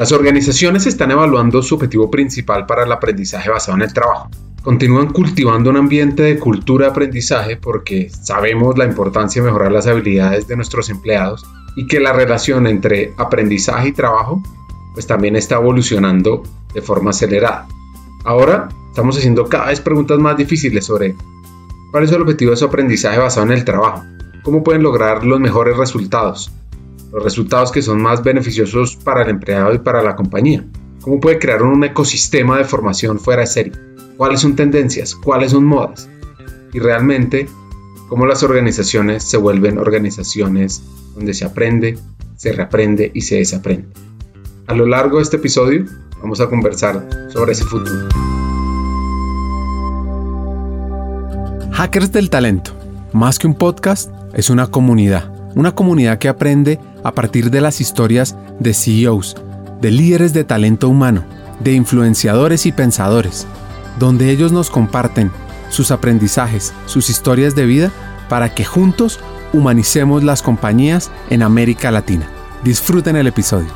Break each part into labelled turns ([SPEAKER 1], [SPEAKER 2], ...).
[SPEAKER 1] Las organizaciones están evaluando su objetivo principal para el aprendizaje basado en el trabajo. Continúan cultivando un ambiente de cultura de aprendizaje porque sabemos la importancia de mejorar las habilidades de nuestros empleados y que la relación entre aprendizaje y trabajo pues también está evolucionando de forma acelerada. Ahora estamos haciendo cada vez preguntas más difíciles sobre cuál es el objetivo de su aprendizaje basado en el trabajo, cómo pueden lograr los mejores resultados, los resultados que son más beneficiosos para el empleado y para la compañía. ¿Cómo puede crear un ecosistema de formación fuera de serie? ¿Cuáles son tendencias? ¿Cuáles son modas? Y realmente, cómo las organizaciones se vuelven organizaciones donde se aprende, se reaprende y se desaprende. A lo largo de este episodio vamos a conversar sobre ese futuro.
[SPEAKER 2] Hackers del Talento, más que un podcast, es una comunidad. Una comunidad que aprende a partir de las historias de CEOs, de líderes de talento humano, de influenciadores y pensadores, donde ellos nos comparten sus aprendizajes, sus historias de vida, para que juntos humanicemos las compañías en América Latina. Disfruten el episodio.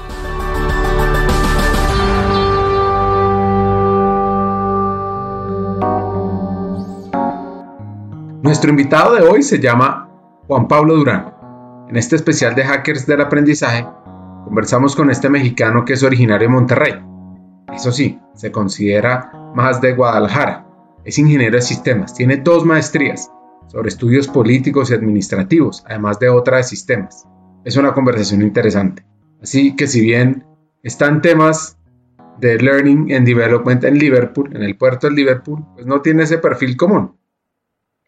[SPEAKER 1] Nuestro invitado de hoy se llama Juan Pablo Durán. En este especial de Hackers del Aprendizaje, conversamos con este mexicano que es originario de Monterrey. Eso sí, se considera más de Guadalajara. Es ingeniero de sistemas, tiene dos maestrías sobre estudios políticos y administrativos, además de otra de sistemas. Es una conversación interesante. Así que si bien están temas de Learning and Development en Liverpool, en el puerto de Liverpool, pues no tiene ese perfil común.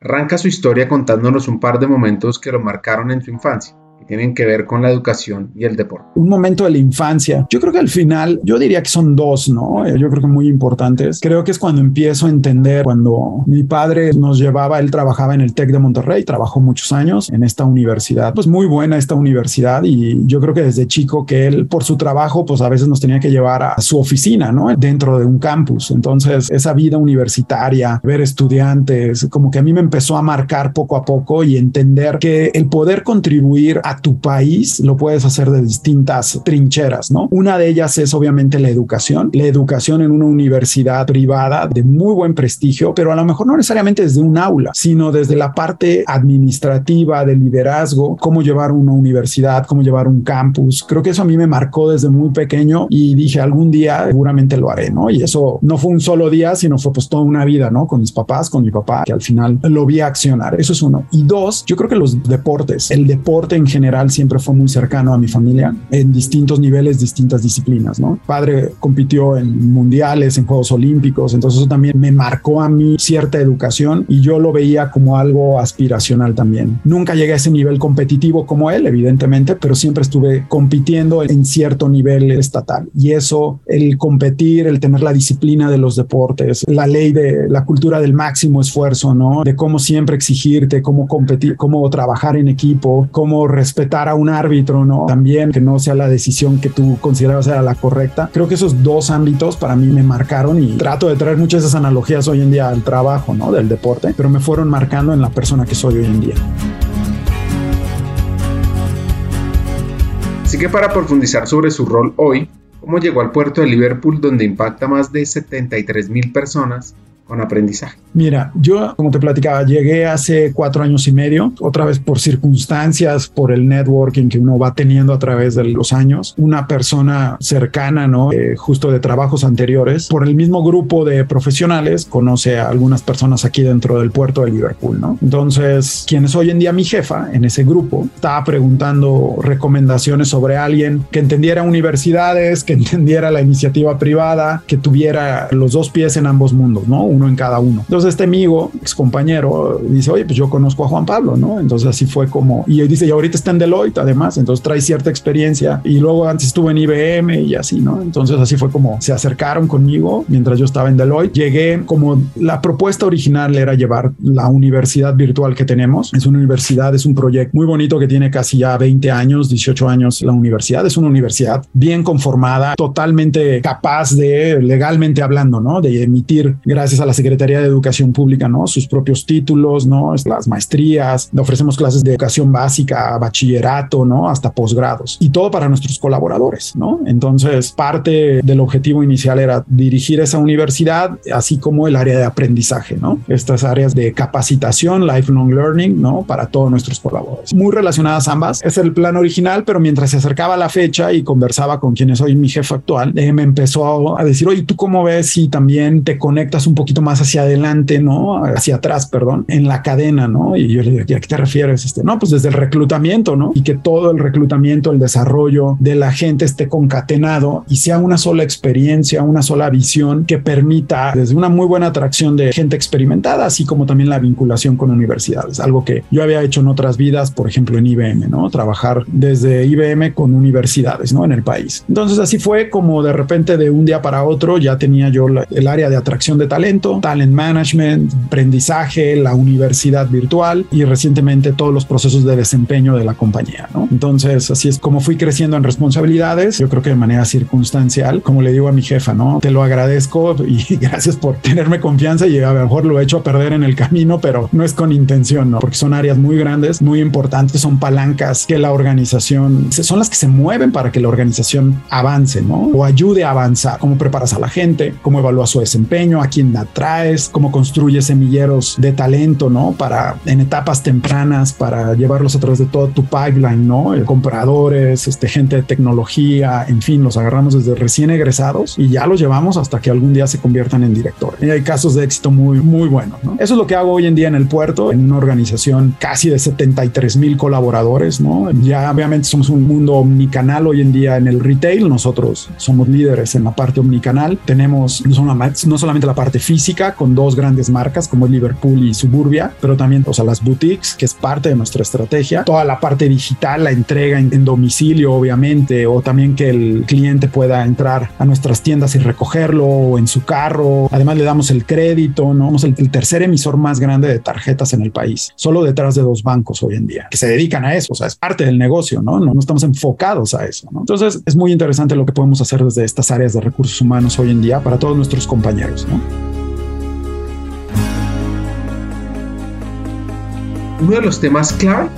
[SPEAKER 1] Arranca su historia contándonos un par de momentos que lo marcaron en su infancia tienen que ver con la educación y el deporte.
[SPEAKER 3] Un momento de la infancia. Yo creo que al final, yo diría que son dos, ¿no? Yo creo que muy importantes. Creo que es cuando empiezo a entender, cuando mi padre nos llevaba, él trabajaba en el TEC de Monterrey, trabajó muchos años en esta universidad, pues muy buena esta universidad y yo creo que desde chico que él por su trabajo, pues a veces nos tenía que llevar a su oficina, ¿no? Dentro de un campus. Entonces, esa vida universitaria, ver estudiantes, como que a mí me empezó a marcar poco a poco y entender que el poder contribuir a tu país lo puedes hacer de distintas trincheras, ¿no? Una de ellas es obviamente la educación, la educación en una universidad privada de muy buen prestigio, pero a lo mejor no necesariamente desde un aula, sino desde la parte administrativa, de liderazgo, cómo llevar una universidad, cómo llevar un campus. Creo que eso a mí me marcó desde muy pequeño y dije algún día seguramente lo haré, ¿no? Y eso no fue un solo día, sino fue pues toda una vida, ¿no? Con mis papás, con mi papá, que al final lo vi accionar. Eso es uno. Y dos, yo creo que los deportes, el deporte en general, general siempre fue muy cercano a mi familia en distintos niveles, distintas disciplinas, ¿no? Padre compitió en mundiales, en Juegos Olímpicos, entonces eso también me marcó a mí cierta educación y yo lo veía como algo aspiracional también. Nunca llegué a ese nivel competitivo como él, evidentemente, pero siempre estuve compitiendo en cierto nivel estatal y eso, el competir, el tener la disciplina de los deportes, la ley de la cultura del máximo esfuerzo, ¿no? De cómo siempre exigirte, cómo competir, cómo trabajar en equipo, cómo respetar respetar a un árbitro, ¿no? También que no sea la decisión que tú considerabas era la correcta. Creo que esos dos ámbitos para mí me marcaron y trato de traer muchas de esas analogías hoy en día al trabajo, ¿no? Del deporte, pero me fueron marcando en la persona que soy hoy en día.
[SPEAKER 1] Así que para profundizar sobre su rol hoy, cómo llegó al puerto de Liverpool donde impacta más de 73 mil personas, con aprendizaje?
[SPEAKER 3] Mira, yo, como te platicaba, llegué hace cuatro años y medio, otra vez por circunstancias, por el networking que uno va teniendo a través de los años, una persona cercana, ¿no? Eh, justo de trabajos anteriores, por el mismo grupo de profesionales, conoce a algunas personas aquí dentro del puerto de Liverpool, ¿no? Entonces, quien es hoy en día mi jefa en ese grupo, estaba preguntando recomendaciones sobre alguien que entendiera universidades, que entendiera la iniciativa privada, que tuviera los dos pies en ambos mundos, ¿no? Uno en cada uno. Entonces este amigo, ex compañero, dice, oye, pues yo conozco a Juan Pablo, ¿no? Entonces así fue como, y él dice, y ahorita está en Deloitte además, entonces trae cierta experiencia y luego antes estuvo en IBM y así, ¿no? Entonces así fue como se acercaron conmigo mientras yo estaba en Deloitte. Llegué como la propuesta original era llevar la universidad virtual que tenemos. Es una universidad, es un proyecto muy bonito que tiene casi ya 20 años, 18 años la universidad. Es una universidad bien conformada, totalmente capaz de, legalmente hablando, ¿no? De emitir, gracias a la Secretaría de Educación Pública, ¿no? Sus propios títulos, ¿no? Las maestrías, ofrecemos clases de educación básica, bachillerato, ¿no? Hasta posgrados y todo para nuestros colaboradores, ¿no? Entonces, parte del objetivo inicial era dirigir esa universidad, así como el área de aprendizaje, ¿no? Estas áreas de capacitación, lifelong learning, ¿no? Para todos nuestros colaboradores. Muy relacionadas ambas. Es el plan original, pero mientras se acercaba la fecha y conversaba con quien es hoy mi jefe actual, eh, me empezó a decir, oye, ¿tú cómo ves si también te conectas un poquito más hacia adelante, ¿no? Hacia atrás, perdón, en la cadena, ¿no? Y yo le dije, ¿a qué te refieres? Este, no, pues desde el reclutamiento, ¿no? Y que todo el reclutamiento, el desarrollo de la gente esté concatenado y sea una sola experiencia, una sola visión que permita desde una muy buena atracción de gente experimentada, así como también la vinculación con universidades, algo que yo había hecho en otras vidas, por ejemplo en IBM, ¿no? Trabajar desde IBM con universidades, ¿no? En el país. Entonces así fue como de repente de un día para otro ya tenía yo el área de atracción de talento, talent management, aprendizaje, la universidad virtual y recientemente todos los procesos de desempeño de la compañía, ¿no? Entonces así es como fui creciendo en responsabilidades, yo creo que de manera circunstancial, como le digo a mi jefa, ¿no? Te lo agradezco y gracias por tenerme confianza y a lo mejor lo he hecho a perder en el camino, pero no es con intención, ¿no? Porque son áreas muy grandes, muy importantes, son palancas que la organización, son las que se mueven para que la organización avance, ¿no? O ayude a avanzar. ¿Cómo preparas a la gente? ¿Cómo evalúas su desempeño? ¿A quién atraes? ¿Cómo construyes semilleros de talento, ¿no? Para en etapas tempranas, para llevarlos a través de todo tu pipeline, ¿no? Compradores, este, gente de tecnología, en fin, los agarramos desde recién egresados y ya los llevamos hasta que algún día se conviertan en directores. Y hay casos de éxito muy, muy buenos, ¿no? Eso es lo que hago hoy en día en el puerto, en una organización casi de 73 mil colaboradores, ¿no? Ya obviamente somos un mundo omnicanal hoy en día en el retail, nosotros somos líderes en la parte omnicanal, tenemos no solamente la parte física con dos grandes marcas como Liverpool y Suburbia, pero también o sea, las boutiques, que es parte de nuestra estrategia, toda la parte digital, la entrega en, domicilio, obviamente, o también que el cliente pueda entrar a nuestras tiendas y recogerlo o en su carro. Además, le damos el crédito, ¿no? Somos el, el tercer emisor más grande de tarjetas en el país, solo detrás de dos bancos hoy en día, que se dedican a eso, o sea, es parte del negocio, ¿no? No, no estamos enfocados a eso, ¿no? Entonces, es muy interesante lo que podemos hacer desde estas áreas de recursos humanos hoy en día para todos nuestros compañeros, ¿no?
[SPEAKER 1] Uno de los temas clave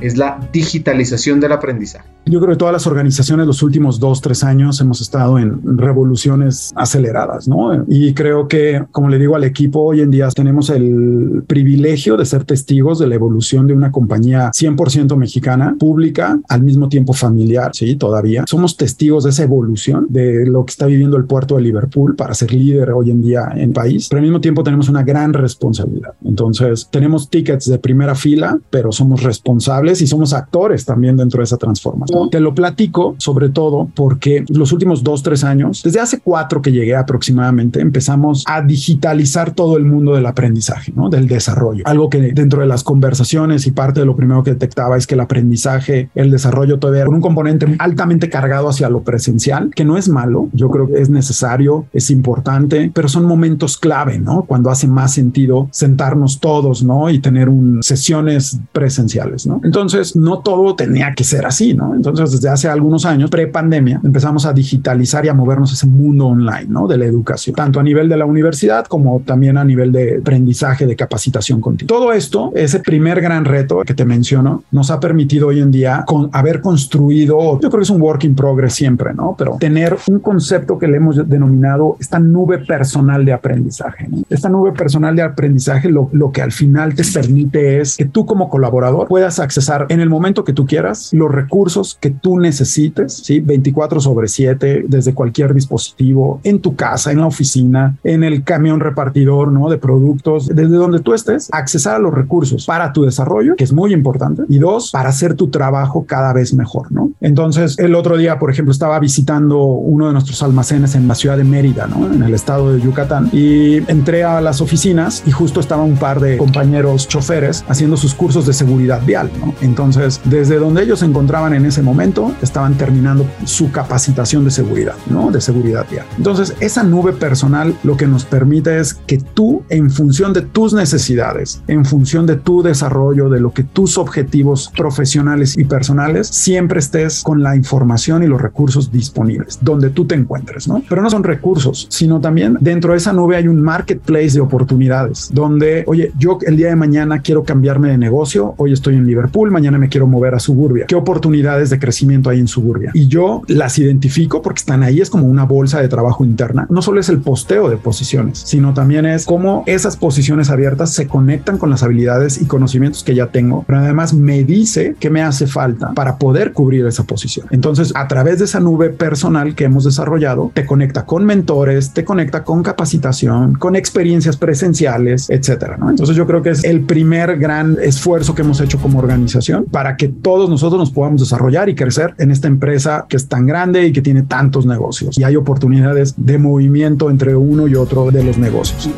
[SPEAKER 1] es la digitalización del aprendizaje.
[SPEAKER 3] Yo creo que todas las organizaciones los últimos dos, tres años hemos estado en revoluciones aceleradas, ¿no? Y creo que, como le digo al equipo, hoy en día tenemos el privilegio de ser testigos de la evolución de una compañía 100% mexicana, pública, al mismo tiempo familiar, ¿sí? Todavía. Somos testigos de esa evolución de lo que está viviendo el puerto de Liverpool para ser líder hoy en día en país, pero al mismo tiempo tenemos una gran responsabilidad. Entonces, tenemos tickets de primera fila, pero somos responsables y somos actores también dentro de esa transformación. Te lo platico sobre todo porque los últimos dos, tres años, desde hace cuatro que llegué aproximadamente, empezamos a digitalizar todo el mundo del aprendizaje, ¿no? Del desarrollo. Algo que dentro de las conversaciones y parte de lo primero que detectaba es que el aprendizaje, el desarrollo todavía con un componente altamente cargado hacia lo presencial, que no es malo, yo creo que es necesario, es importante, pero son momentos clave, ¿no? Cuando hace más sentido sentarnos todos, ¿no? Y tener un, sesiones presenciales, ¿no? Entonces, no todo tenía que ser así, ¿no? Entonces, entonces, desde hace algunos años, pre-pandemia, empezamos a digitalizar y a movernos ese mundo online, ¿no? De la educación, tanto a nivel de la universidad como también a nivel de aprendizaje, de capacitación continua. Todo esto, ese primer gran reto que te menciono, nos ha permitido hoy en día con, haber construido, yo creo que es un work in progress siempre, ¿no? Pero tener un concepto que le hemos denominado esta nube personal de aprendizaje. ¿no? Esta nube personal de aprendizaje lo, lo que al final te permite es que tú como colaborador puedas accesar en el momento que tú quieras los recursos que tú necesites, ¿sí? 24 sobre 7, desde cualquier dispositivo, en tu casa, en la oficina, en el camión repartidor, ¿no? De productos, desde donde tú estés, accesar a los recursos para tu desarrollo, que es muy importante, y dos, para hacer tu trabajo cada vez mejor, ¿no? Entonces, el otro día, por ejemplo, estaba visitando uno de nuestros almacenes en la ciudad de Mérida, ¿no? En el estado de Yucatán, y entré a las oficinas y justo estaba un par de compañeros choferes haciendo sus cursos de seguridad vial, ¿no? Entonces, desde donde ellos se encontraban en ese momento, estaban terminando su capacitación de seguridad, ¿no? De seguridad vial. Entonces, esa nube personal lo que nos permite es que tú, en función de tus necesidades, en función de tu desarrollo, de lo que tus objetivos profesionales y personales, siempre estés con la información y los recursos disponibles, donde tú te encuentres, ¿no? Pero no son recursos, sino también dentro de esa nube hay un marketplace de oportunidades, donde, oye, yo el día de mañana quiero cambiarme de negocio, hoy estoy en Liverpool, mañana me quiero mover a Suburbia. ¿Qué oportunidades de crecimiento hay en Suburbia? Y yo las identifico porque están ahí, es como una bolsa de trabajo interna. No solo es el posteo de posiciones, sino también es cómo esas posiciones abiertas se conectan con las habilidades y conocimientos que ya tengo, pero además me dice qué me hace falta para poder cubrir esa posición. Entonces, a través de esa nube personal que hemos desarrollado, te conecta con mentores, te conecta con capacitación, con experiencias presenciales, etcétera. ¿no? Entonces, yo creo que es el primer gran esfuerzo que hemos hecho como organización para que todos nosotros nos podamos desarrollar y crecer en esta empresa que es tan grande y que tiene tantos negocios y hay oportunidades de movimiento entre uno y otro de los negocios.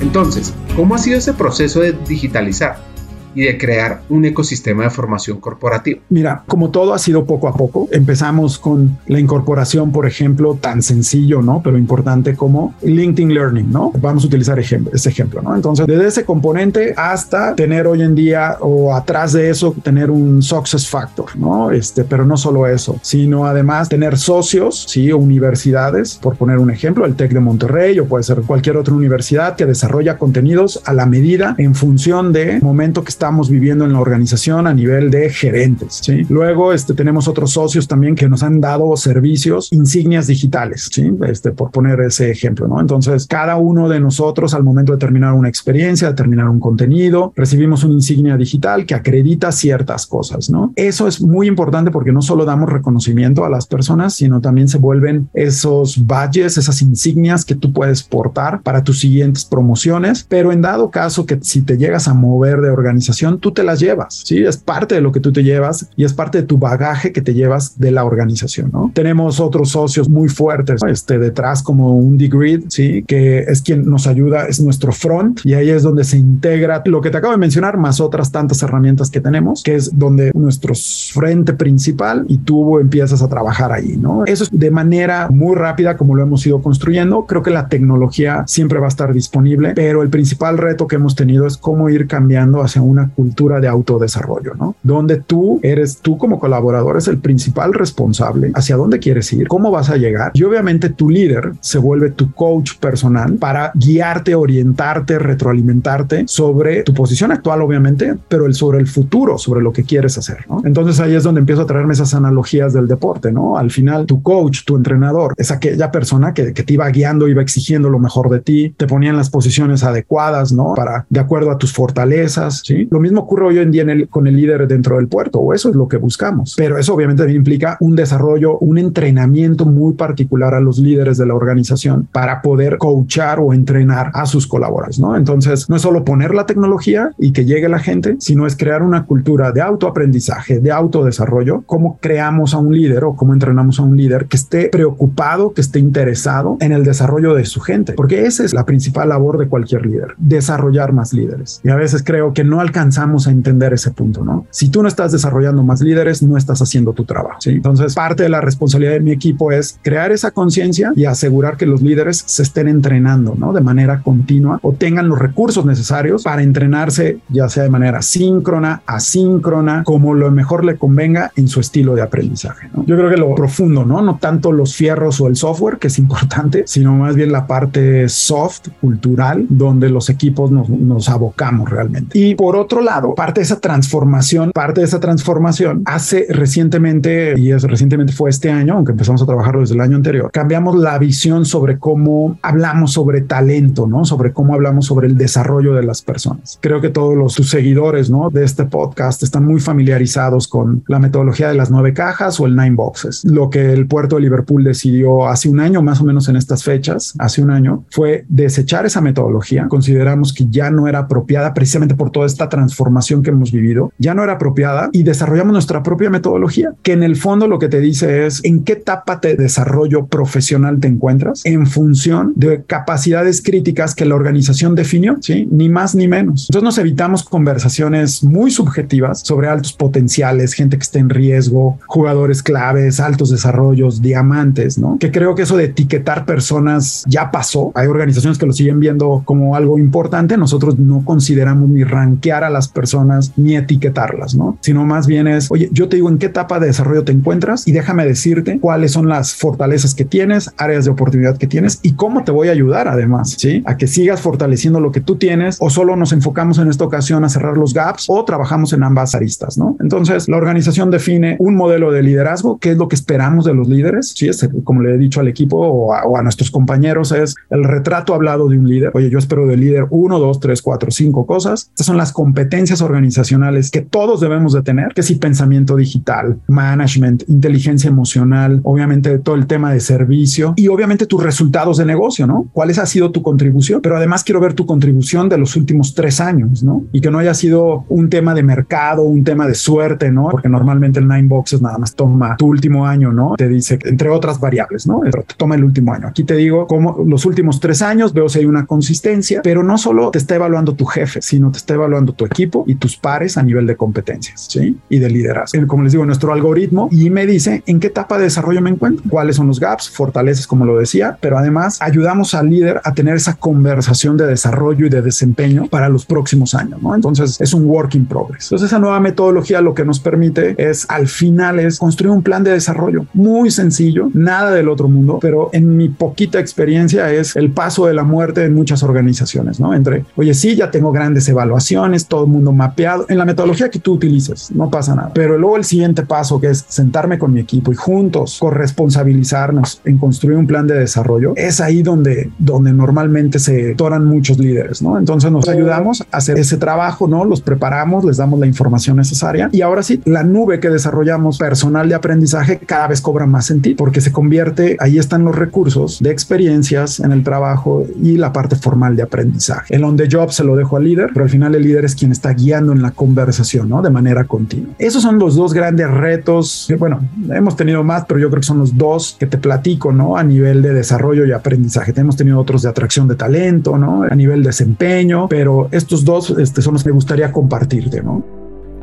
[SPEAKER 1] Entonces, ¿cómo ha sido ese proceso de digitalizar? Y de crear un ecosistema de formación corporativa?
[SPEAKER 3] Mira, como todo ha sido poco a poco, empezamos con la incorporación, por ejemplo, tan sencillo, ¿no? Pero importante como LinkedIn Learning, ¿no? Vamos a utilizar ejemplo, ese ejemplo, ¿no? Entonces, desde ese componente hasta tener hoy en día o atrás de eso, tener un success factor, ¿no? Este, pero no solo eso, sino además tener socios, ¿sí? Universidades, por poner un ejemplo, el TEC de Monterrey o puede ser cualquier otra universidad que desarrolla contenidos a la medida en función de momento que está estamos viviendo en la organización a nivel de gerentes. ¿sí? Luego este, tenemos otros socios también que nos han dado servicios, insignias digitales, ¿sí? este, por poner ese ejemplo. ¿no? Entonces, cada uno de nosotros al momento de terminar una experiencia, de terminar un contenido, recibimos una insignia digital que acredita ciertas cosas. ¿no? Eso es muy importante porque no solo damos reconocimiento a las personas, sino también se vuelven esos badges, esas insignias que tú puedes portar para tus siguientes promociones. Pero en dado caso que si te llegas a mover de organización, tú te las llevas, ¿sí? Es parte de lo que tú te llevas y es parte de tu bagaje que te llevas de la organización, ¿no? Tenemos otros socios muy fuertes, este, detrás como un Degrid, ¿sí? Que es quien nos ayuda, es nuestro front y ahí es donde se integra lo que te acabo de mencionar, más otras tantas herramientas que tenemos, que es donde nuestro frente principal y tú empiezas a trabajar ahí, ¿no? Eso es de manera muy rápida como lo hemos ido construyendo. Creo que la tecnología siempre va a estar disponible, pero el principal reto que hemos tenido es cómo ir cambiando hacia una cultura de autodesarrollo, ¿no? Donde tú eres, tú como colaborador, es el principal responsable hacia dónde quieres ir, cómo vas a llegar. Y obviamente tu líder se vuelve tu coach personal para guiarte, orientarte, retroalimentarte sobre tu posición actual, obviamente, pero el sobre el futuro, sobre lo que quieres hacer, ¿no? Entonces ahí es donde empiezo a traerme esas analogías del deporte, ¿no? Al final, tu coach, tu entrenador, es aquella persona que, que te iba guiando, iba exigiendo lo mejor de ti, te ponía en las posiciones adecuadas, ¿no? Para, de acuerdo a tus fortalezas, ¿sí? Lo mismo ocurre hoy en día con el líder dentro del puerto, o eso es lo que buscamos. Pero eso obviamente implica un desarrollo, un entrenamiento muy particular a los líderes de la organización para poder coachar o entrenar a sus colaboradores, ¿no? Entonces, no es solo poner la tecnología y que llegue la gente, sino es crear una cultura de autoaprendizaje, de autodesarrollo, cómo creamos a un líder o cómo entrenamos a un líder que esté preocupado, que esté interesado en el desarrollo de su gente, porque esa es la principal labor de cualquier líder, desarrollar más líderes. Y a veces creo que no alcanzamos a entender ese punto, ¿no? Si tú no estás desarrollando más líderes, no estás haciendo tu trabajo, ¿sí? Entonces, parte de la responsabilidad de mi equipo es crear esa conciencia y asegurar que los líderes se estén entrenando, ¿no? De manera continua o tengan los recursos necesarios para entrenarse, ya sea de manera síncrona, asíncrona, como lo mejor le convenga en su estilo de aprendizaje, ¿no? Yo creo que lo profundo, ¿no? No tanto los fierros o el software, que es importante, sino más bien la parte soft, cultural, donde los equipos nos, nos abocamos realmente. Y por otro lado, parte de esa transformación, parte de esa transformación hace recientemente, y es recientemente fue este año, aunque empezamos a trabajarlo desde el año anterior, cambiamos la visión sobre cómo hablamos sobre talento, ¿no? Sobre cómo hablamos sobre el desarrollo de las personas. Creo que todos los sus seguidores, ¿no? De este podcast están muy familiarizados con la metodología de las nueve cajas o el nine boxes. Lo que el puerto de Liverpool decidió hace un año, más o menos en estas fechas, hace un año, fue desechar esa metodología. Consideramos que ya no era apropiada precisamente por toda esta transformación que hemos vivido ya no era apropiada y desarrollamos nuestra propia metodología, que en el fondo lo que te dice es en qué etapa de desarrollo profesional te encuentras en función de capacidades críticas que la organización definió, ¿sí? Ni más ni menos. Entonces nos evitamos conversaciones muy subjetivas sobre altos potenciales, gente que esté en riesgo, jugadores claves, altos desarrollos, diamantes, ¿no? Que creo que eso de etiquetar personas ya pasó. Hay organizaciones que lo siguen viendo como algo importante. Nosotros no consideramos ni rankear a las personas ni etiquetarlas, ¿no? Sino más bien es, oye, yo te digo en qué etapa de desarrollo te encuentras y déjame decirte cuáles son las fortalezas que tienes, áreas de oportunidad que tienes y cómo te voy a ayudar además, ¿sí? A que sigas fortaleciendo lo que tú tienes o solo nos enfocamos en esta ocasión a cerrar los gaps o trabajamos en ambas aristas, ¿no? Entonces, la organización define un modelo de liderazgo, qué es lo que esperamos de los líderes, ¿sí? Es, como le he dicho al equipo o a, o a nuestros compañeros, es el retrato hablado de un líder. Oye, yo espero del líder uno, dos, tres, cuatro, cinco cosas. Estas son las competencias organizacionales que todos debemos de tener, que si pensamiento digital, management, inteligencia emocional, obviamente todo el tema de servicio y obviamente tus resultados de negocio, ¿no? ¿Cuáles ha sido tu contribución? Pero además quiero ver tu contribución de los últimos tres años, ¿no? Y que no haya sido un tema de mercado, un tema de suerte, ¿no? Porque normalmente el Nine Boxes nada más toma tu último año, ¿no? Te dice, entre otras variables, ¿no? Pero te toma el último año. Aquí te digo, como los últimos tres años veo si hay una consistencia, pero no solo te está evaluando tu jefe, sino te está evaluando tu equipo y tus pares a nivel de competencias, ¿sí? Y de liderazgo. Como les digo, nuestro algoritmo y me dice en qué etapa de desarrollo me encuentro, cuáles son los gaps, fortalezas, como lo decía, pero además ayudamos al líder a tener esa conversación de desarrollo y de desempeño para los próximos años, ¿no? Entonces es un work in progress. Entonces esa nueva metodología lo que nos permite es al final es construir un plan de desarrollo muy sencillo, nada del otro mundo, pero en mi poquita experiencia es el paso de la muerte en muchas organizaciones, ¿no? Entre, oye, sí, ya tengo grandes evaluaciones, todo el mundo mapeado, en la metodología que tú utilices, no pasa nada. Pero luego el siguiente paso que es sentarme con mi equipo y juntos corresponsabilizarnos en construir un plan de desarrollo, es ahí donde, donde normalmente se toran muchos líderes, ¿no? Entonces nos ayudamos a hacer ese trabajo, ¿no? Los preparamos, les damos la información necesaria y ahora sí, la nube que desarrollamos personal de aprendizaje cada vez cobra más sentido porque se convierte, ahí están los recursos de experiencias en el trabajo y la parte formal de aprendizaje. El on the job se lo dejo al líder, pero al final el líder es quien está guiando en la conversación, ¿no? De manera continua. Esos son los dos grandes retos. Que, bueno, hemos tenido más, pero yo creo que son los dos que te platico, ¿no? A nivel de desarrollo y aprendizaje. Hemos tenido otros de atracción de talento, ¿no? A nivel de desempeño, pero estos dos este, son los que me gustaría compartirte, ¿no?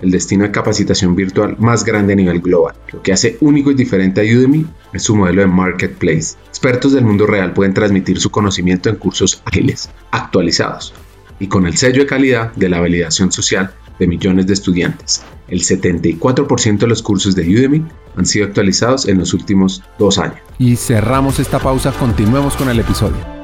[SPEAKER 1] el destino de capacitación virtual más grande a nivel global. Lo que hace único y diferente a Udemy es su modelo de marketplace. Expertos del mundo real pueden transmitir su conocimiento en cursos ágiles, actualizados y con el sello de calidad de la validación social de millones de estudiantes. El 74% de los cursos de Udemy han sido actualizados en los últimos dos años.
[SPEAKER 2] Y cerramos esta pausa, continuemos con el episodio.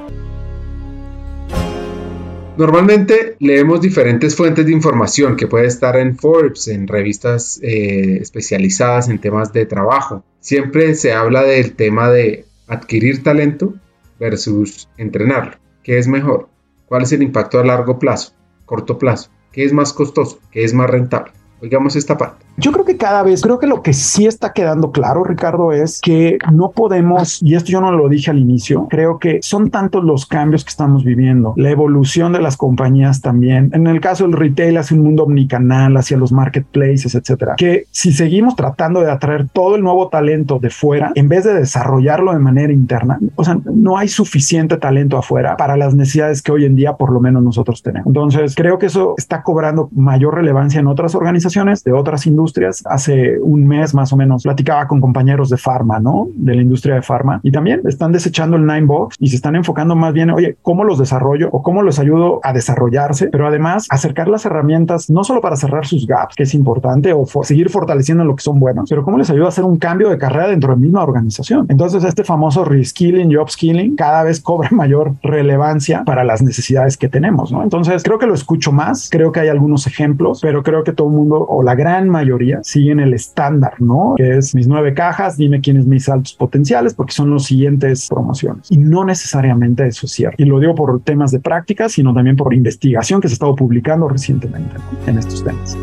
[SPEAKER 1] Normalmente leemos diferentes fuentes de información que puede estar en Forbes, en revistas eh, especializadas en temas de trabajo. Siempre se habla del tema de adquirir talento versus entrenarlo. ¿Qué es mejor? ¿Cuál es el impacto a largo plazo, corto plazo? ¿Qué es más costoso? ¿Qué es más rentable? Oigamos esta parte.
[SPEAKER 3] Yo creo que cada vez, creo que lo que sí está quedando claro, Ricardo, es que no podemos, y esto yo no lo dije al inicio, creo que son tantos los cambios que estamos viviendo, la evolución de las compañías también. En el caso del retail hacia un mundo omnicanal, hacia los marketplaces, etcétera, que si seguimos tratando de atraer todo el nuevo talento de fuera, en vez de desarrollarlo de manera interna, o sea, no hay suficiente talento afuera para las necesidades que hoy en día por lo menos nosotros tenemos. Entonces, creo que eso está cobrando mayor relevancia en otras organizaciones, de otras industrias. Hace un mes más o menos platicaba con compañeros de farma, ¿no? De la industria de farma y también están desechando el Nine Box y se están enfocando más bien, oye, ¿cómo los desarrollo o cómo los ayudo a desarrollarse? Pero además acercar las herramientas no solo para cerrar sus gaps, que es importante, o seguir fortaleciendo lo que son buenos, pero cómo les ayuda a hacer un cambio de carrera dentro de la misma organización. Entonces, este famoso reskilling y upskilling cada vez cobra mayor relevancia para las necesidades que tenemos, ¿no? Entonces, creo que lo escucho más, creo que hay algunos ejemplos, pero creo que todo el mundo o la gran mayoría siguen el estándar, ¿no? Que es mis nueve cajas, dime quiénes mis altos potenciales, porque son los siguientes promociones. Y no necesariamente eso es cierto. Y lo digo por temas de práctica, sino también por investigación que se ha estado publicando recientemente en estos temas.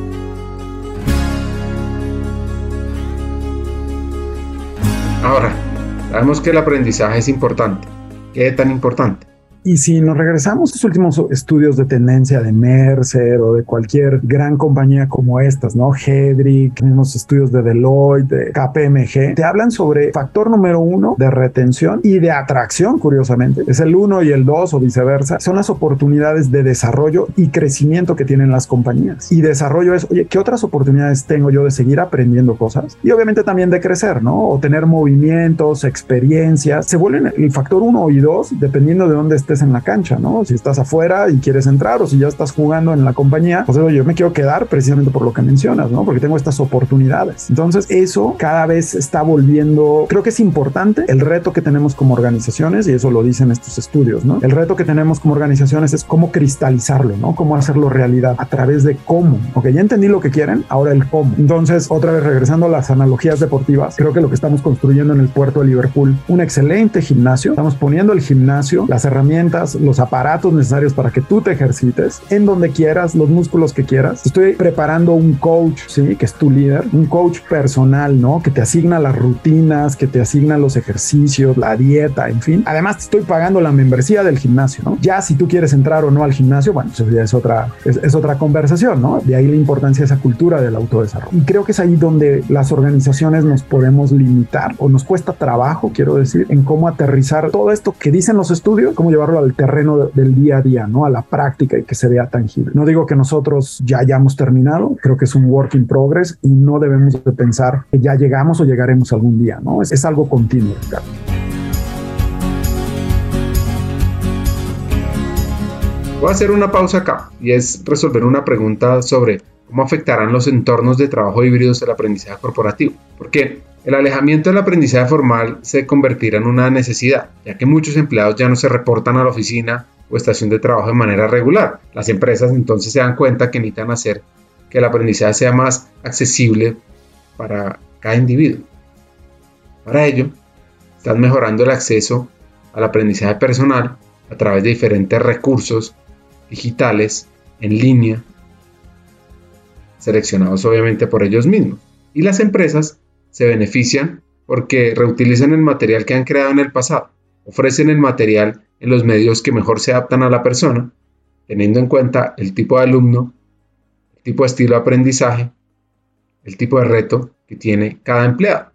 [SPEAKER 1] Ahora, sabemos que el aprendizaje es importante. ¿Qué tan importante?
[SPEAKER 3] Y si nos regresamos a los últimos estudios de tendencia de Mercer o de cualquier gran compañía como estas, ¿no? Hedrick, mismos estudios de Deloitte, de KPMG, te hablan sobre factor número uno de retención y de atracción, curiosamente. Es el uno y el dos o viceversa. Son las oportunidades de desarrollo y crecimiento que tienen las compañías. Y desarrollo es, oye, ¿qué otras oportunidades tengo yo de seguir aprendiendo cosas? Y obviamente también de crecer, ¿no? O tener movimientos, experiencias. Se vuelven el factor uno y dos dependiendo de dónde estés en la cancha, ¿no? Si estás afuera y quieres entrar o si ya estás jugando en la compañía, pues yo me quiero quedar precisamente por lo que mencionas, ¿no? Porque tengo estas oportunidades. Entonces eso cada vez está volviendo, creo que es importante el reto que tenemos como organizaciones y eso lo dicen estos estudios, ¿no? El reto que tenemos como organizaciones es cómo cristalizarlo, ¿no? Cómo hacerlo realidad a través de cómo. Ok, ya entendí lo que quieren, ahora el cómo. Entonces, otra vez regresando a las analogías deportivas, creo que lo que estamos construyendo en el puerto de Liverpool, un excelente gimnasio, estamos poniendo el gimnasio, las herramientas los aparatos necesarios para que tú te ejercites en donde quieras, los músculos que quieras. Estoy preparando un coach, ¿sí? Que es tu líder, un coach personal, ¿no? Que te asigna las rutinas, que te asigna los ejercicios, la dieta, en fin. Además, te estoy pagando la membresía del gimnasio, ¿no? Ya si tú quieres entrar o no al gimnasio, bueno, eso ya es otra, es, otra conversación, ¿no? De ahí la importancia de esa cultura del autodesarrollo. Y creo que es ahí donde las organizaciones nos podemos limitar o nos cuesta trabajo, quiero decir, en cómo aterrizar todo esto que dicen los estudios, cómo llevarlo al terreno del día a día, ¿no? A la práctica y que se vea tangible. No digo que nosotros ya hayamos terminado, creo que es un work in progress y no debemos de pensar que ya llegamos o llegaremos algún día, ¿no? Es, es algo continuo, Ricardo.
[SPEAKER 1] Voy a hacer una pausa acá y es resolver una pregunta sobre cómo afectarán los entornos de trabajo híbridos el aprendizaje corporativo. ¿Por qué? El alejamiento del aprendizaje formal se convertirá en una necesidad, ya que muchos empleados ya no se reportan a la oficina o estación de trabajo de manera regular. Las empresas entonces se dan cuenta que necesitan hacer que el aprendizaje sea más accesible para cada individuo. Para ello, están mejorando el acceso al aprendizaje personal a través de diferentes recursos digitales en línea, seleccionados obviamente por ellos mismos. Y las empresas se benefician porque reutilizan el material que han creado en el pasado, ofrecen el material en los medios que mejor se adaptan a la persona, teniendo en cuenta el tipo de alumno, el tipo de estilo de aprendizaje, el tipo de reto que tiene cada empleado.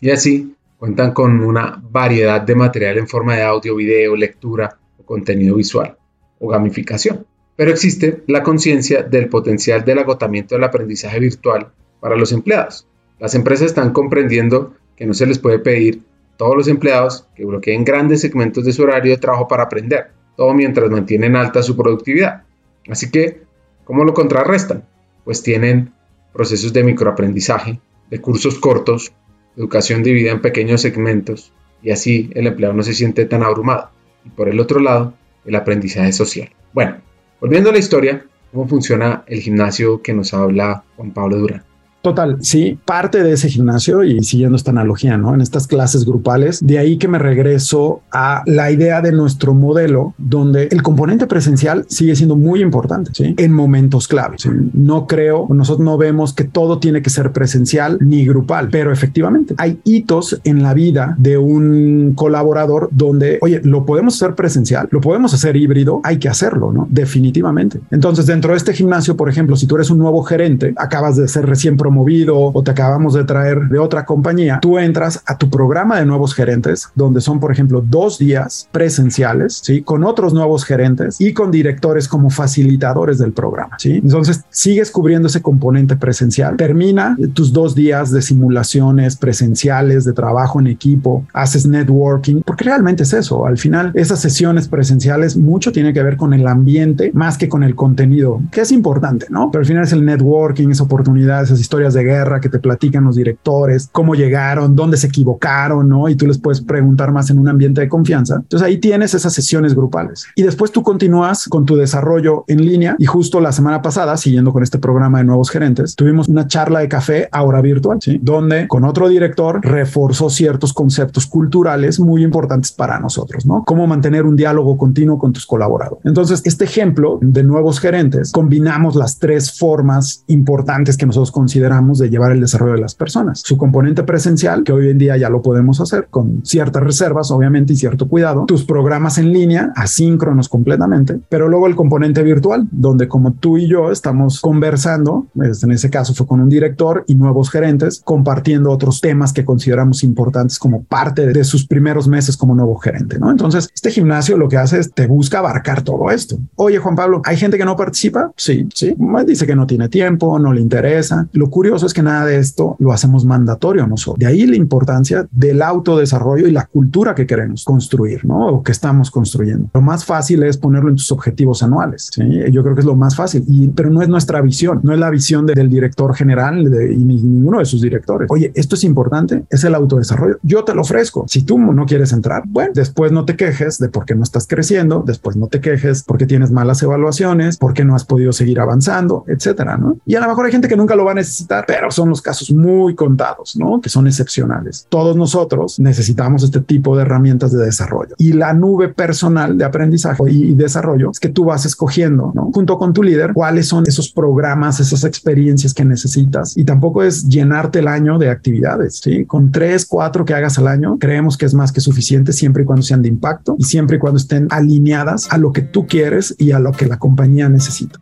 [SPEAKER 1] Y así cuentan con una variedad de material en forma de audio, video, lectura o contenido visual o gamificación. Pero existe la conciencia del potencial del agotamiento del aprendizaje virtual para los empleados. Las empresas están comprendiendo que no se les puede pedir a todos los empleados que bloqueen grandes segmentos de su horario de trabajo para aprender, todo mientras mantienen alta su productividad. Así que, ¿cómo lo contrarrestan? Pues tienen procesos de microaprendizaje, de cursos cortos, educación dividida en pequeños segmentos, y así el empleado no se siente tan abrumado. Y por el otro lado, el aprendizaje social. Bueno, volviendo a la historia, ¿cómo funciona el gimnasio que nos habla Juan Pablo Durán?
[SPEAKER 3] Total, sí, parte de ese gimnasio y siguiendo esta analogía, ¿no? En estas clases grupales, de ahí que me regreso a la idea de nuestro modelo, donde el componente presencial sigue siendo muy importante, ¿sí? En momentos claves. No creo, nosotros no vemos que todo tiene que ser presencial ni grupal, pero efectivamente hay hitos en la vida de un colaborador donde, oye, lo podemos hacer presencial, lo podemos hacer híbrido, hay que hacerlo, ¿no? Definitivamente. Entonces, dentro de este gimnasio, por ejemplo, si tú eres un nuevo gerente, acabas de ser recién promovido o te acabamos de traer de otra compañía, tú entras a tu programa de nuevos gerentes, donde son, por ejemplo, dos días presenciales, ¿sí? Con otros nuevos gerentes y con directores como facilitadores del programa, ¿sí? Entonces, sigues cubriendo ese componente presencial, termina tus dos días de simulaciones presenciales, de trabajo en equipo, haces networking, porque realmente es eso. Al final, esas sesiones presenciales mucho tiene que ver con el ambiente más que con el contenido, que es importante, ¿no? Pero al final es el networking, esa oportunidad, esas historias de guerra que te platican los directores, cómo llegaron, dónde se equivocaron, ¿no? Y tú les puedes preguntar más en un ambiente de confianza. Entonces ahí tienes esas sesiones grupales. Y después tú continúas con tu desarrollo en línea y justo la semana pasada, siguiendo con este programa de nuevos gerentes, tuvimos una charla de café ahora virtual, ¿sí? Donde con otro director reforzó ciertos conceptos culturales muy importantes para nosotros, ¿no? Cómo mantener un diálogo continuo con tus colaboradores. Entonces, este ejemplo de nuevos gerentes, combinamos las tres formas importantes que nosotros consideramos de llevar el desarrollo de las personas. Su componente presencial, que hoy en día ya lo podemos hacer con ciertas reservas, obviamente, y cierto cuidado. Tus programas en línea, asíncronos completamente, pero luego el componente virtual, donde como tú y yo estamos conversando, en ese caso fue con un director y nuevos gerentes, compartiendo otros temas que consideramos importantes como parte de sus primeros meses como nuevo gerente, ¿no? Entonces, este gimnasio lo que hace es te busca abarcar todo esto. Oye, Juan Pablo, ¿hay gente que no participa? Sí, sí. Dice que no tiene tiempo, no le interesa. Lo curioso es que nada de esto lo hacemos mandatorio nosotros. De ahí la importancia del autodesarrollo y la cultura que queremos construir, ¿no? O que estamos construyendo. Lo más fácil es ponerlo en tus objetivos anuales. ¿sí? Yo creo que es lo más fácil, y, pero no es nuestra visión, no es la visión del director general de, y ninguno de sus directores. Oye, esto es importante, es el autodesarrollo. Yo te lo ofrezco. Si tú no quieres entrar, bueno, después no te quejes de por qué no estás creciendo, después no te quejes porque tienes malas evaluaciones, porque no has podido seguir avanzando, etcétera, ¿no? Y a lo mejor hay gente que nunca lo va a necesitar, pero son los casos muy contados, ¿no? Que son excepcionales. Todos nosotros necesitamos este tipo de herramientas de desarrollo y la nube personal de aprendizaje y desarrollo es que tú vas escogiendo, ¿no? Junto con tu líder, cuáles son esos programas, esas experiencias que necesitas y tampoco es llenarte el año de actividades, ¿sí? Con tres, cuatro que hagas al año, creemos que es más que suficiente siempre y cuando sean de impacto y siempre y cuando estén alineadas a lo que tú quieres y a lo que la compañía necesita.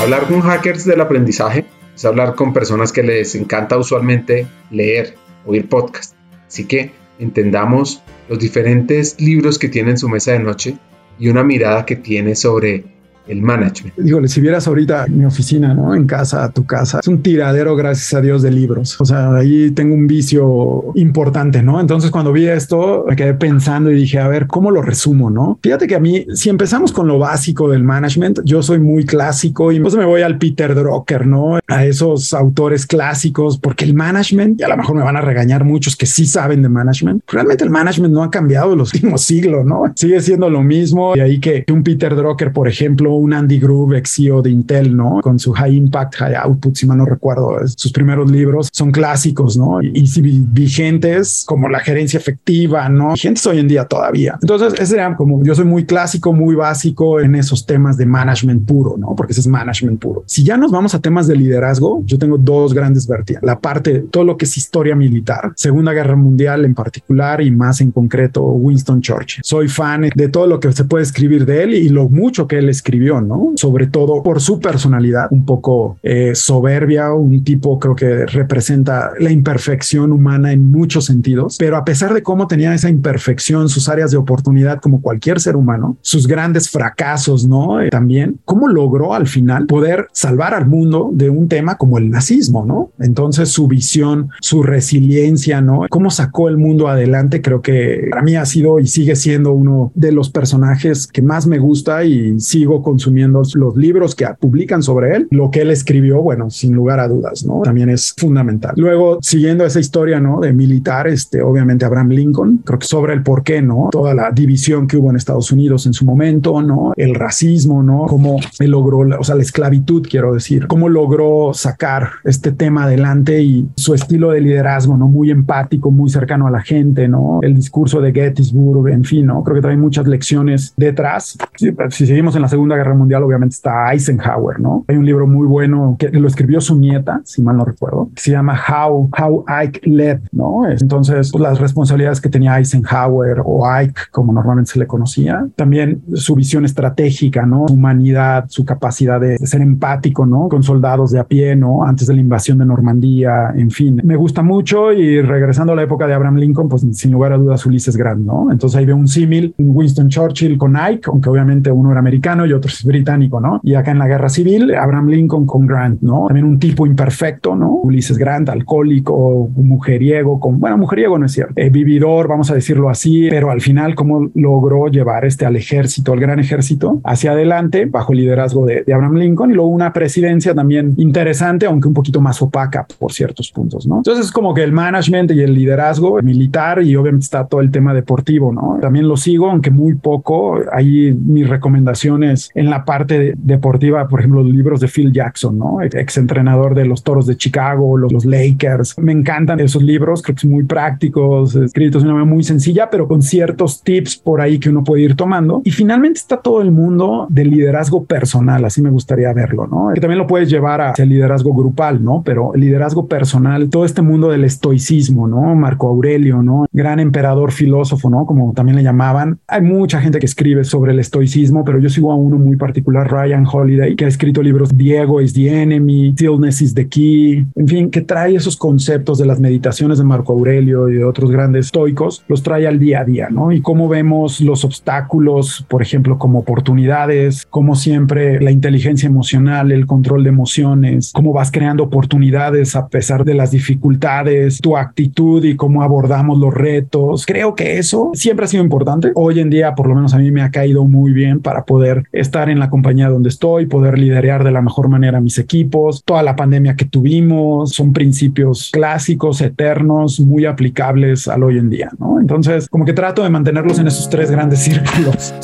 [SPEAKER 1] Hablar con hackers del aprendizaje es hablar con personas que les encanta usualmente leer, oír podcast. Así que entendamos los diferentes libros que tiene en su mesa de noche y una mirada que tiene sobre el management.
[SPEAKER 3] Dígole, si vieras ahorita mi oficina, ¿no? En casa, tu casa, es un tiradero, gracias a Dios, de libros. O sea, ahí tengo un vicio importante, ¿no? Entonces, cuando vi esto, me quedé pensando y dije, a ver, ¿cómo lo resumo, no? Fíjate que a mí, si empezamos con lo básico del management, yo soy muy clásico y entonces me voy al Peter Drucker, ¿no? A esos autores clásicos, porque el management, y a lo mejor me van a regañar muchos que sí saben de management, realmente el management no ha cambiado en los últimos siglos, ¿no? Sigue siendo lo mismo. Y ahí que un Peter Drucker, por ejemplo, un Andy Grove, ex CEO de Intel, ¿no? Con su High Impact, High Output, si mal no recuerdo, sus primeros libros son clásicos, ¿no? Y, y vigentes como la gerencia efectiva, ¿no? Vigentes hoy en día todavía. Entonces, ese era como yo soy muy clásico, muy básico en esos temas de management puro, ¿no? Porque ese es management puro. Si ya nos vamos a temas de liderazgo, yo tengo dos grandes vertientes. La parte, todo lo que es historia militar, Segunda Guerra Mundial en particular y más en concreto Winston Churchill. Soy fan de todo lo que se puede escribir de él y lo mucho que él escribió, ¿no? Sobre todo por su personalidad, un poco eh, soberbia, un tipo creo que representa la imperfección humana en muchos sentidos, pero a pesar de cómo tenía esa imperfección, sus áreas de oportunidad como cualquier ser humano, sus grandes fracasos, ¿no? Eh, también, ¿cómo logró al final poder salvar al mundo de un tema como el nazismo, ¿no? Entonces su visión, su resiliencia, ¿no? Cómo sacó el mundo adelante, creo que para mí ha sido y sigue siendo uno de los personajes que más me gusta y sigo consumiendo los libros que publican sobre él. Lo que él escribió, bueno, sin lugar a dudas, ¿no? También es fundamental. Luego, siguiendo esa historia, ¿no? De militar, este, obviamente Abraham Lincoln, creo que sobre el por qué, ¿no? Toda la división que hubo en Estados Unidos en su momento, ¿no? El racismo, ¿no? Cómo él logró, o sea, la esclavitud, quiero decir, cómo logró sacar este tema adelante y su estilo de liderazgo, ¿no? Muy empático, muy cercano a la gente, ¿no? El discurso de Gettysburg, en fin, ¿no? Creo que trae muchas lecciones detrás. Si, si seguimos en la Segunda Guerra Mundial obviamente está Eisenhower, ¿no? Hay un libro muy bueno que lo escribió su nieta, si mal no recuerdo, que se llama How, How Ike Led, ¿no? Entonces, pues, las responsabilidades que tenía Eisenhower o Ike, como normalmente se le conocía, también su visión estratégica, ¿no? Su humanidad, su capacidad de, ser empático, ¿no? Con soldados de a pie, ¿no? Antes de la invasión de Normandía, en fin. Me gusta mucho y regresando a la época de Abraham Lincoln, pues sin lugar a dudas Ulises Grant, ¿no? Entonces ahí veo un símil, Winston Churchill con Ike, aunque obviamente uno era americano y otro es británico, ¿no? Y acá en la guerra civil, Abraham Lincoln con Grant, ¿no? También un tipo imperfecto, ¿no? Ulises Grant, alcohólico, mujeriego, con, bueno, mujeriego no es cierto, eh, vividor, vamos a decirlo así, pero al final cómo logró llevar este al ejército, al gran ejército, hacia adelante bajo el liderazgo de, Abraham Lincoln y luego una presidencia también interesante, aunque un poquito más opaca por ciertos puntos, ¿no? Entonces es como que el management y el liderazgo militar y obviamente está todo el tema deportivo, ¿no? También lo sigo, aunque muy poco. Hay mis recomendaciones en la parte deportiva, por ejemplo, los libros de Phil Jackson, ¿no? Ex entrenador de los Toros de Chicago, los, los Lakers. Me encantan esos libros, creo que son muy prácticos, escritos de una manera muy sencilla, pero con ciertos tips por ahí que uno puede ir tomando. Y finalmente está todo el mundo del liderazgo personal, así me gustaría verlo, ¿no? Que también lo puedes llevar hacia el liderazgo grupal, ¿no? Pero el liderazgo personal, todo este mundo del estoicismo, ¿no? Marco Aurelio, ¿no? Gran emperador filósofo, ¿no? Como también le llamaban. Hay mucha gente que escribe sobre el estoicismo, pero yo sigo a uno muy particular, Ryan Holiday, que ha escrito libros Diego is the enemy, Stillness is the key, en fin, que trae esos conceptos de las meditaciones de Marco Aurelio y de otros grandes estoicos, los trae al día a día, ¿no? Y cómo vemos los obstáculos, por ejemplo, como oportunidades, como siempre la inteligencia emocional, el control de emociones, cómo vas creando oportunidades a pesar de las dificultades, tu actitud y cómo abordamos los retos. Creo que eso siempre ha sido importante. Hoy en día, por lo menos a mí me ha caído muy bien para poder estar en la compañía donde estoy, poder liderar de la mejor manera mis equipos. Toda la pandemia que tuvimos son principios clásicos, eternos, muy aplicables al hoy en día, ¿no? Entonces, como que trato de mantenerlos en esos tres grandes círculos.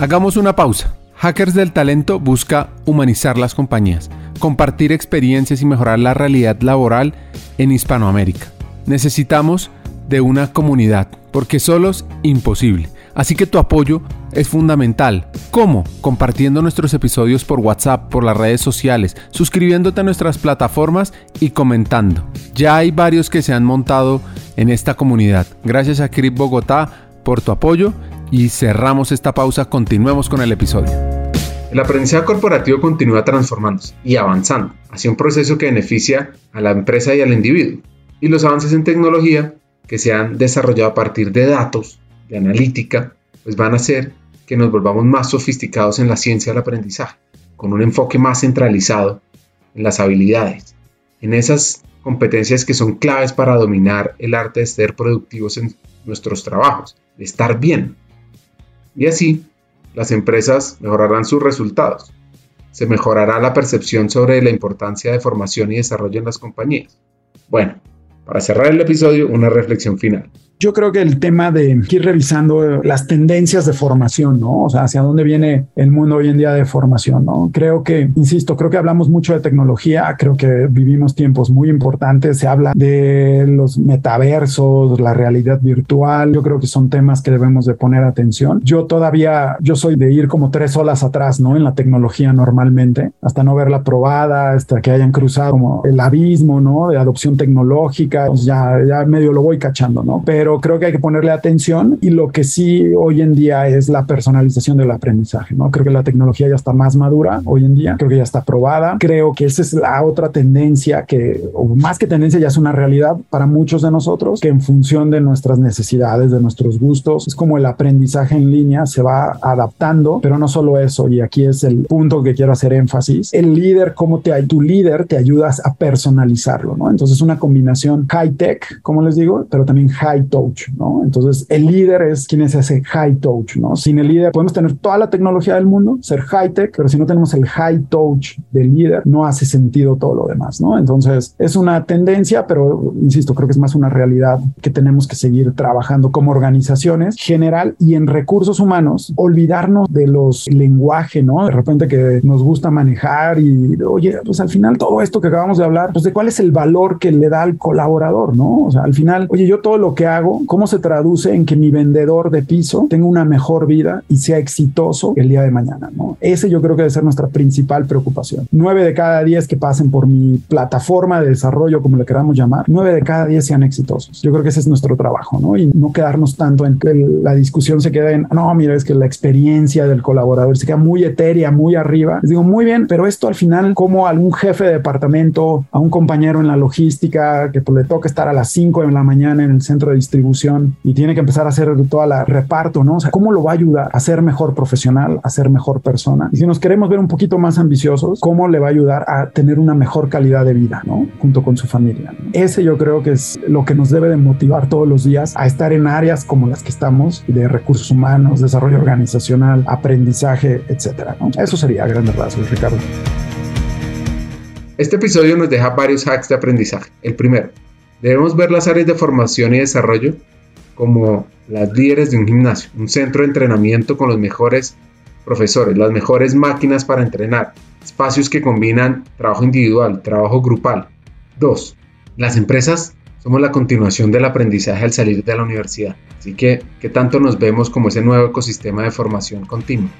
[SPEAKER 2] Hagamos una pausa. Hackers del Talento busca humanizar las compañías, compartir experiencias y mejorar la realidad laboral en Hispanoamérica. Necesitamos de una comunidad, porque solos imposible. Así que tu apoyo es fundamental. ¿Cómo? Compartiendo nuestros episodios por WhatsApp, por las redes sociales, suscribiéndote a nuestras plataformas y comentando. Ya hay varios que se han montado en esta comunidad. Gracias a Crip Bogotá por tu apoyo y cerramos esta pausa. Continuemos con el episodio.
[SPEAKER 1] El aprendizaje corporativo continúa transformándose y avanzando hacia un proceso que beneficia a la empresa y al individuo. Y los avances en tecnología que se han desarrollado a partir de datos, de analítica, pues van a hacer que nos volvamos más sofisticados en la ciencia del aprendizaje, con un enfoque más centralizado en las habilidades, en esas competencias que son claves para dominar el arte de ser productivos en nuestros trabajos, de estar bien. Y así, las empresas mejorarán sus resultados. Se mejorará la percepción sobre la importancia de formación y desarrollo en las compañías. Bueno, para cerrar el episodio, una reflexión final.
[SPEAKER 3] Yo creo que el tema de ir revisando las tendencias de formación, ¿no? O sea, hacia dónde viene el mundo hoy en día de formación, ¿no? Creo que, insisto, creo que hablamos mucho de tecnología, creo que vivimos tiempos muy importantes, se habla de los metaversos, la realidad virtual, yo creo que son temas que debemos de poner atención. Yo todavía, yo soy de ir como tres olas atrás, ¿no? En la tecnología normalmente, hasta no verla probada, hasta que hayan cruzado como el abismo, ¿no? De adopción tecnológica, pues ya, ya medio lo voy cachando, ¿no? Pero pero creo que hay que ponerle atención y lo que sí hoy en día es la personalización del aprendizaje, ¿no? Creo que la tecnología ya está más madura hoy en día, creo que ya está probada, creo que esa es la otra tendencia que, o más que tendencia, ya es una realidad para muchos de nosotros, que en función de nuestras necesidades, de nuestros gustos, es como el aprendizaje en línea se va adaptando, pero no solo eso, y aquí es el punto que quiero hacer énfasis, el líder, cómo te, tu líder te ayudas a personalizarlo, ¿no? Entonces una combinación high tech, como les digo, pero también high touch, ¿no? Entonces, el líder es quien es ese high touch, ¿no? Sin el líder podemos tener toda la tecnología del mundo, ser high tech, pero si no tenemos el high touch del líder, no hace sentido todo lo demás, ¿no? Entonces, es una tendencia, pero insisto, creo que es más una realidad que tenemos que seguir trabajando como organizaciones general y en recursos humanos, olvidarnos de los lenguaje, ¿no? De repente que nos gusta manejar y, oye, pues al final todo esto que acabamos de hablar, pues de cuál es el valor que le da al colaborador, ¿no? O sea, al final, oye, yo todo lo que hago hago, cómo se traduce en que mi vendedor de piso tenga una mejor vida y sea exitoso el día de mañana, ¿no? Ese yo creo que debe ser nuestra principal preocupación. Nueve de cada diez que pasen por mi plataforma de desarrollo, como le queramos llamar, nueve de cada diez sean exitosos. Yo creo que ese es nuestro trabajo, ¿no? Y no quedarnos tanto en que la discusión se quede en, no, mira, es que la experiencia del colaborador se queda muy etérea, muy arriba. Les digo, muy bien, pero esto al final, como algún jefe de departamento, a un compañero en la logística que pues, le toca estar a las 5 de la mañana en el centro de y tiene que empezar a hacer toda la reparto, ¿no? O sea, ¿cómo lo va a ayudar a ser mejor profesional, a ser mejor persona? Y si nos queremos ver un poquito más ambiciosos, ¿cómo le va a ayudar a tener una mejor calidad de vida, ¿no? Junto con su familia. Ese yo creo que es lo que nos debe de motivar todos los días a estar en áreas como las que estamos de recursos humanos, desarrollo organizacional, aprendizaje, etcétera. ¿no? Eso sería a grandes rasgos, Ricardo.
[SPEAKER 1] Este episodio nos deja varios hacks de aprendizaje. El primero, debemos ver las áreas de formación y desarrollo como las líderes de un gimnasio, un centro de entrenamiento con los mejores profesores, las mejores máquinas para entrenar, espacios que combinan trabajo individual, trabajo grupal. 2. Las empresas somos la continuación del aprendizaje al salir de la universidad, así que ¿qué tanto nos vemos como ese nuevo ecosistema de formación continua?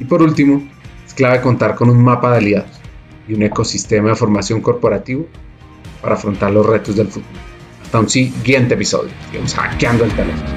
[SPEAKER 1] Y por último, es clave contar con un mapa de aliados y un ecosistema de formación corporativo para afrontar los retos del fútbol. Hasta un siguiente episodio, digamos, hackeando el teléfono.